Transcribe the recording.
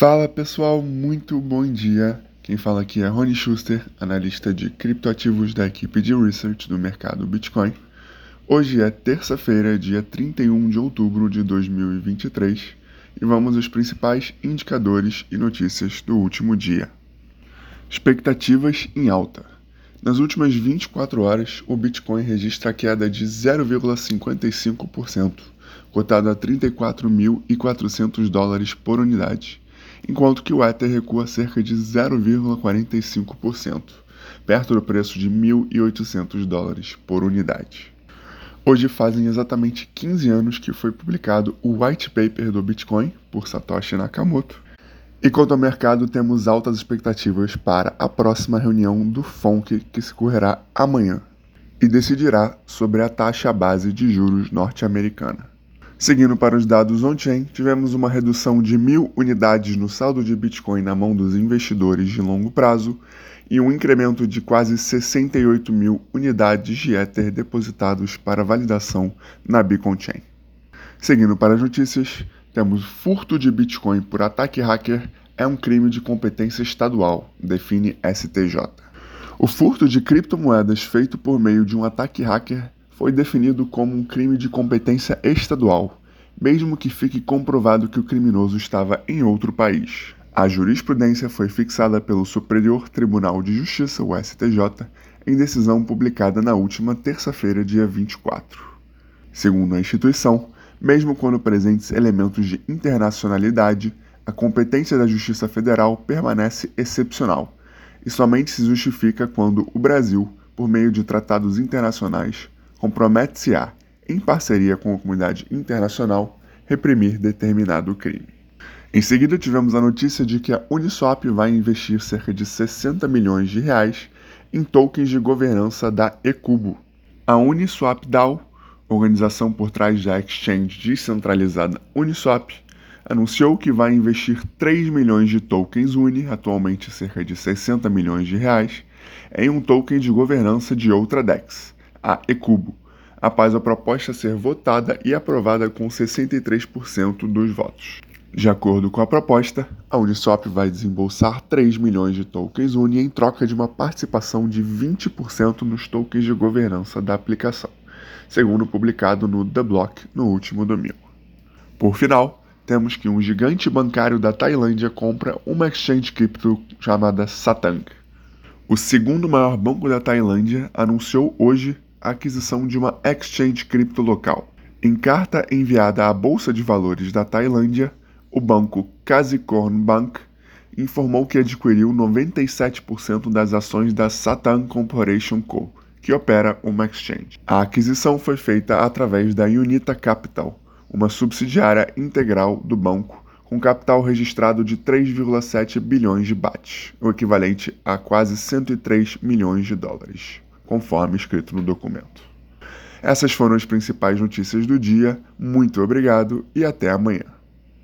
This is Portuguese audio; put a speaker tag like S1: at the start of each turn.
S1: Fala pessoal, muito bom dia. Quem fala aqui é Rony Schuster, analista de criptoativos da equipe de research do mercado Bitcoin. Hoje é terça-feira, dia 31 de outubro de 2023, e vamos aos principais indicadores e notícias do último dia. Expectativas em alta. Nas últimas 24 horas, o Bitcoin registra queda de 0,55%, cotado a 34.400 dólares por unidade, enquanto que o Ether recua cerca de 0,45%, perto do preço de 1.800 dólares por unidade. Hoje fazem exatamente 15 anos que foi publicado o White Paper do Bitcoin por Satoshi Nakamoto. E quanto ao mercado, temos altas expectativas para a próxima reunião do FONC que se correrá amanhã e decidirá sobre a taxa base de juros norte-americana. Seguindo para os dados on-chain, tivemos uma redução de mil unidades no saldo de Bitcoin na mão dos investidores de longo prazo e um incremento de quase 68 mil unidades de Ether depositados para validação na Beacon Chain. Seguindo para as notícias, temos furto de Bitcoin por ataque hacker é um crime de competência estadual, define STJ. O furto de criptomoedas feito por meio de um ataque hacker foi definido como um crime de competência estadual, mesmo que fique comprovado que o criminoso estava em outro país. A jurisprudência foi fixada pelo Superior Tribunal de Justiça, o STJ, em decisão publicada na última terça-feira, dia 24. Segundo a instituição, mesmo quando presentes elementos de internacionalidade, a competência da Justiça Federal permanece excepcional e somente se justifica quando o Brasil, por meio de tratados internacionais, compromete-se a, em parceria com a comunidade internacional, reprimir determinado crime. Em seguida, tivemos a notícia de que a Uniswap vai investir cerca de 60 milhões de reais em tokens de governança da Ecubo. A Uniswap DAO, organização por trás da exchange descentralizada Uniswap, anunciou que vai investir 3 milhões de tokens Uni, atualmente cerca de 60 milhões de reais, em um token de governança de outra DEX, a Ecubo, após a proposta ser votada e aprovada com 63% dos votos. De acordo com a proposta, a Uniswap vai desembolsar 3 milhões de tokens Uni em troca de uma participação de 20% nos tokens de governança da aplicação, segundo publicado no The Block no último domingo. Por final, temos que um gigante bancário da Tailândia compra uma exchange cripto chamada Satang. O segundo maior banco da Tailândia anunciou hoje a aquisição de uma exchange cripto local. Em carta enviada à Bolsa de Valores da Tailândia, o banco Kasikorn Bank informou que adquiriu 97% das ações da Satan Corporation Co., que opera uma exchange. A aquisição foi feita através da Unita Capital, uma subsidiária integral do banco, com capital registrado de 3,7 bilhões de bahts, o equivalente a quase 103 milhões de dólares conforme escrito no documento. Essas foram as principais notícias do dia. Muito obrigado e até amanhã.